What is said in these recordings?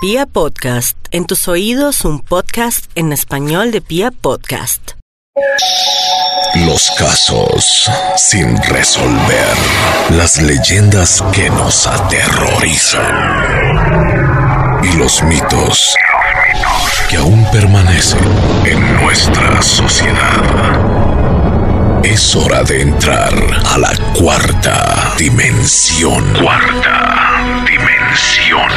Pia Podcast, en tus oídos un podcast en español de Pia Podcast. Los casos sin resolver, las leyendas que nos aterrorizan y los mitos que aún permanecen en nuestra sociedad. Es hora de entrar a la cuarta dimensión. Cuarta dimensión.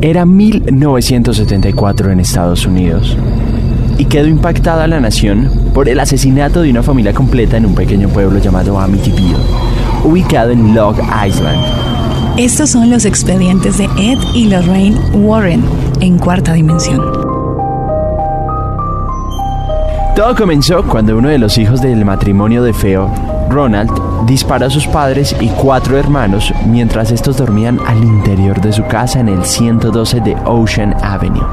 Era 1974 en Estados Unidos y quedó impactada la nación por el asesinato de una familia completa en un pequeño pueblo llamado Amityville, ubicado en Long Island. Estos son los expedientes de Ed y Lorraine Warren en cuarta dimensión. Todo comenzó cuando uno de los hijos del matrimonio de Feo, Ronald, disparó a sus padres y cuatro hermanos mientras estos dormían al interior de su casa en el 112 de Ocean Avenue.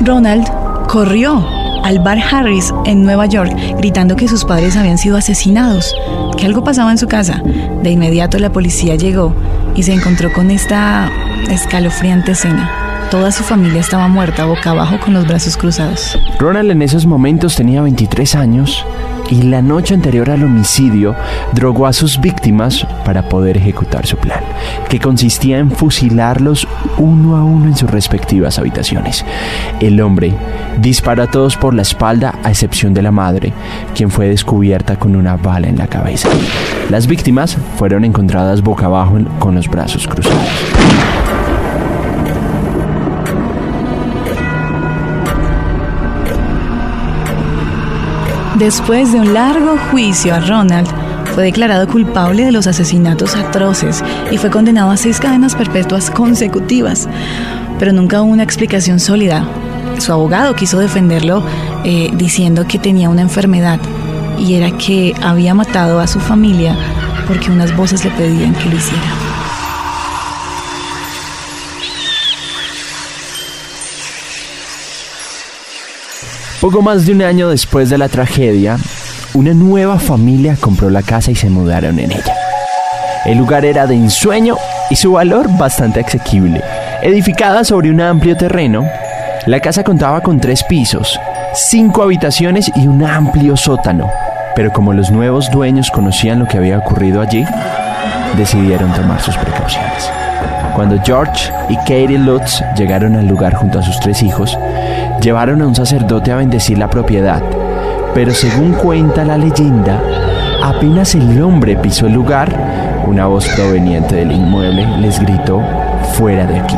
Ronald corrió al bar Harris en Nueva York gritando que sus padres habían sido asesinados, que algo pasaba en su casa. De inmediato la policía llegó y se encontró con esta escalofriante escena. Toda su familia estaba muerta boca abajo con los brazos cruzados. Ronald en esos momentos tenía 23 años y la noche anterior al homicidio drogó a sus víctimas para poder ejecutar su plan, que consistía en fusilarlos uno a uno en sus respectivas habitaciones. El hombre disparó a todos por la espalda a excepción de la madre, quien fue descubierta con una bala en la cabeza. Las víctimas fueron encontradas boca abajo con los brazos cruzados. Después de un largo juicio a Ronald, fue declarado culpable de los asesinatos atroces y fue condenado a seis cadenas perpetuas consecutivas, pero nunca hubo una explicación sólida. Su abogado quiso defenderlo eh, diciendo que tenía una enfermedad y era que había matado a su familia porque unas voces le pedían que lo hiciera. Poco más de un año después de la tragedia, una nueva familia compró la casa y se mudaron en ella. El lugar era de ensueño y su valor bastante asequible. Edificada sobre un amplio terreno, la casa contaba con tres pisos, cinco habitaciones y un amplio sótano. Pero como los nuevos dueños conocían lo que había ocurrido allí, decidieron tomar sus precauciones. Cuando George y Katie Lutz llegaron al lugar junto a sus tres hijos, llevaron a un sacerdote a bendecir la propiedad. Pero según cuenta la leyenda, apenas el hombre pisó el lugar, una voz proveniente del inmueble les gritó, fuera de aquí.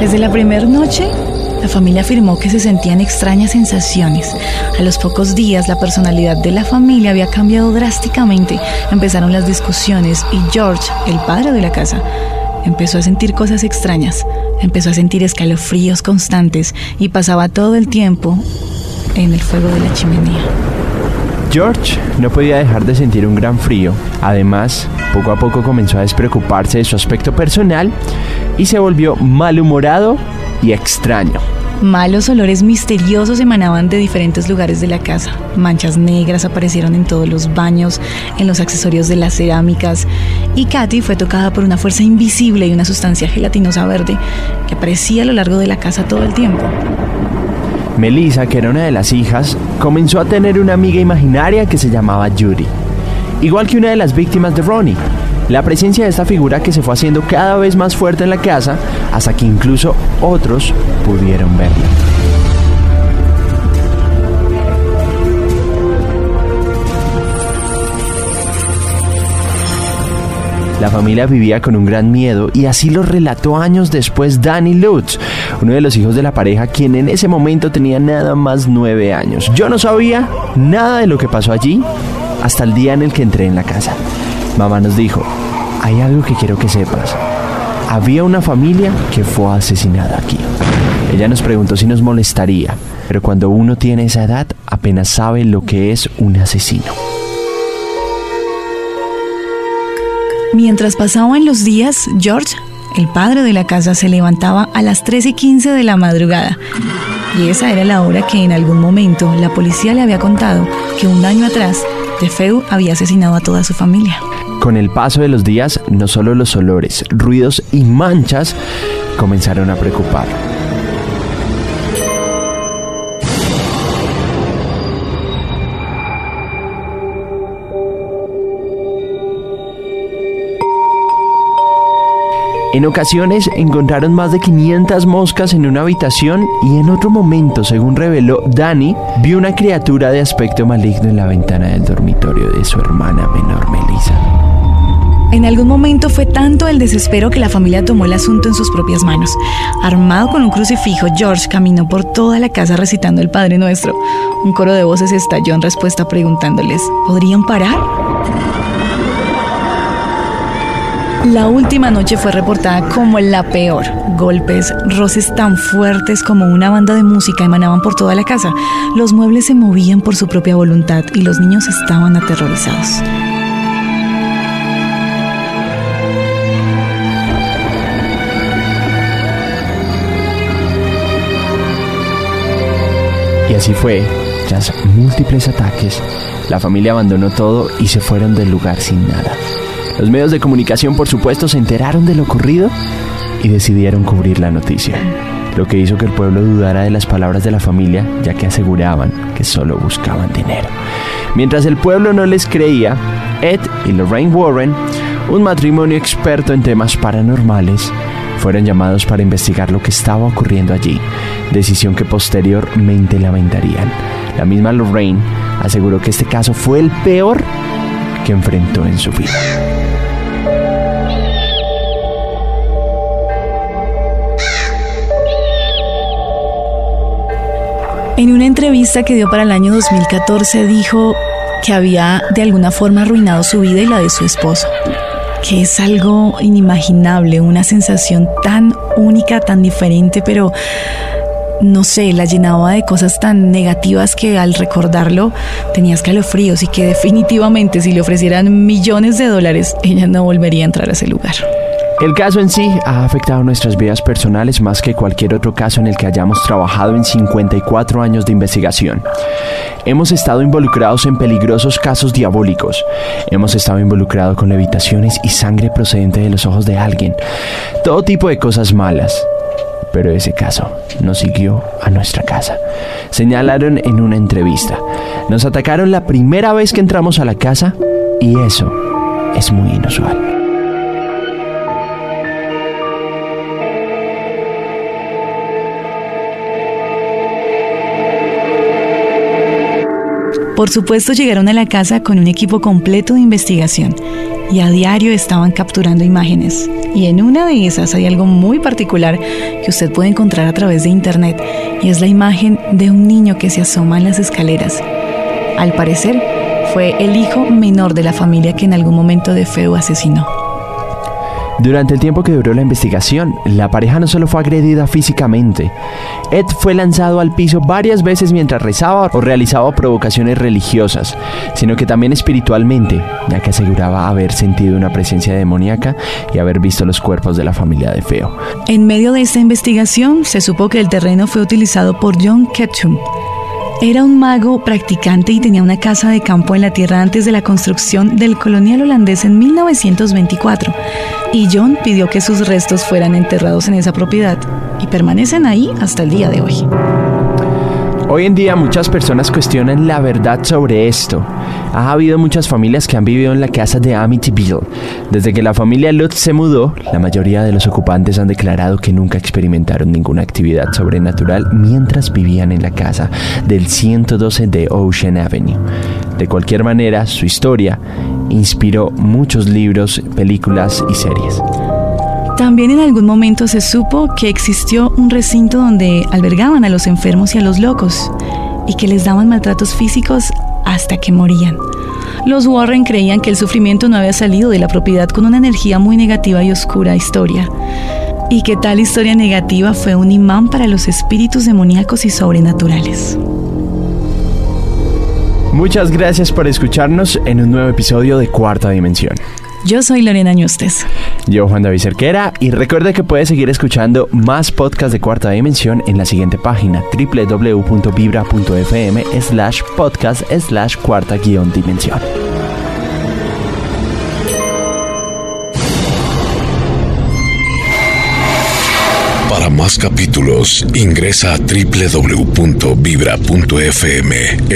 Desde la primera noche, la familia afirmó que se sentían extrañas sensaciones. A los pocos días, la personalidad de la familia había cambiado drásticamente. Empezaron las discusiones y George, el padre de la casa, empezó a sentir cosas extrañas. Empezó a sentir escalofríos constantes y pasaba todo el tiempo en el fuego de la chimenea. George no podía dejar de sentir un gran frío. Además, poco a poco comenzó a despreocuparse de su aspecto personal y se volvió malhumorado y extraño. Malos olores misteriosos emanaban de diferentes lugares de la casa. Manchas negras aparecieron en todos los baños, en los accesorios de las cerámicas, y Katy fue tocada por una fuerza invisible y una sustancia gelatinosa verde que aparecía a lo largo de la casa todo el tiempo. Melissa, que era una de las hijas, comenzó a tener una amiga imaginaria que se llamaba Judy, igual que una de las víctimas de Ronnie. La presencia de esta figura que se fue haciendo cada vez más fuerte en la casa hasta que incluso otros pudieron verla. La familia vivía con un gran miedo y así lo relató años después Danny Lutz, uno de los hijos de la pareja, quien en ese momento tenía nada más nueve años. Yo no sabía nada de lo que pasó allí hasta el día en el que entré en la casa. Mamá nos dijo, hay algo que quiero que sepas. Había una familia que fue asesinada aquí. Ella nos preguntó si nos molestaría, pero cuando uno tiene esa edad apenas sabe lo que es un asesino. Mientras pasaban los días, George, el padre de la casa, se levantaba a las 3 y 15 de la madrugada Y esa era la hora que en algún momento la policía le había contado que un año atrás Tefeu había asesinado a toda su familia. Con el paso de los días, no solo los olores, ruidos y manchas comenzaron a preocupar. En ocasiones encontraron más de 500 moscas en una habitación y en otro momento, según reveló Dani, vio una criatura de aspecto maligno en la ventana del dormitorio de su hermana menor Melissa. En algún momento fue tanto el desespero que la familia tomó el asunto en sus propias manos. Armado con un crucifijo, George caminó por toda la casa recitando el Padre Nuestro. Un coro de voces estalló en respuesta preguntándoles, ¿podrían parar? La última noche fue reportada como la peor. Golpes, roces tan fuertes como una banda de música emanaban por toda la casa. Los muebles se movían por su propia voluntad y los niños estaban aterrorizados. Así fue, tras múltiples ataques, la familia abandonó todo y se fueron del lugar sin nada. Los medios de comunicación, por supuesto, se enteraron de lo ocurrido y decidieron cubrir la noticia, lo que hizo que el pueblo dudara de las palabras de la familia, ya que aseguraban que solo buscaban dinero. Mientras el pueblo no les creía, Ed y Lorraine Warren, un matrimonio experto en temas paranormales, fueron llamados para investigar lo que estaba ocurriendo allí, decisión que posteriormente lamentarían. La misma Lorraine aseguró que este caso fue el peor que enfrentó en su vida. En una entrevista que dio para el año 2014 dijo que había de alguna forma arruinado su vida y la de su esposo, que es algo inimaginable, una sensación tan única, tan diferente, pero no sé, la llenaba de cosas tan negativas que al recordarlo tenía escalofríos y que definitivamente si le ofrecieran millones de dólares, ella no volvería a entrar a ese lugar. El caso en sí ha afectado nuestras vidas personales más que cualquier otro caso en el que hayamos trabajado en 54 años de investigación. Hemos estado involucrados en peligrosos casos diabólicos. Hemos estado involucrados con levitaciones y sangre procedente de los ojos de alguien. Todo tipo de cosas malas. Pero ese caso nos siguió a nuestra casa. Señalaron en una entrevista. Nos atacaron la primera vez que entramos a la casa y eso es muy inusual. Por supuesto llegaron a la casa con un equipo completo de investigación y a diario estaban capturando imágenes. Y en una de esas hay algo muy particular que usted puede encontrar a través de internet y es la imagen de un niño que se asoma en las escaleras. Al parecer, fue el hijo menor de la familia que en algún momento de feo asesinó. Durante el tiempo que duró la investigación, la pareja no solo fue agredida físicamente, Ed fue lanzado al piso varias veces mientras rezaba o realizaba provocaciones religiosas, sino que también espiritualmente, ya que aseguraba haber sentido una presencia demoníaca y haber visto los cuerpos de la familia de Feo. En medio de esta investigación, se supo que el terreno fue utilizado por John Ketchum, era un mago practicante y tenía una casa de campo en la tierra antes de la construcción del colonial holandés en 1924. Y John pidió que sus restos fueran enterrados en esa propiedad y permanecen ahí hasta el día de hoy. Hoy en día muchas personas cuestionan la verdad sobre esto. Ha habido muchas familias que han vivido en la casa de Amityville. Desde que la familia Lutz se mudó, la mayoría de los ocupantes han declarado que nunca experimentaron ninguna actividad sobrenatural mientras vivían en la casa del 112 de Ocean Avenue. De cualquier manera, su historia inspiró muchos libros, películas y series. También en algún momento se supo que existió un recinto donde albergaban a los enfermos y a los locos y que les daban maltratos físicos hasta que morían. Los Warren creían que el sufrimiento no había salido de la propiedad con una energía muy negativa y oscura historia, y que tal historia negativa fue un imán para los espíritus demoníacos y sobrenaturales. Muchas gracias por escucharnos en un nuevo episodio de Cuarta Dimensión. Yo soy Lorena Ñustes. Yo, Juan David Cerquera, y recuerde que puede seguir escuchando más podcasts de Cuarta Dimensión en la siguiente página, www.vibra.fm slash podcast slash cuarta guion dimensión. Capítulos, ingresa a www.vibra.fm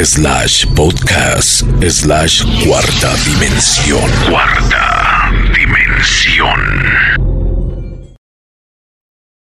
slash podcast slash cuarta dimensión. Cuarta dimensión.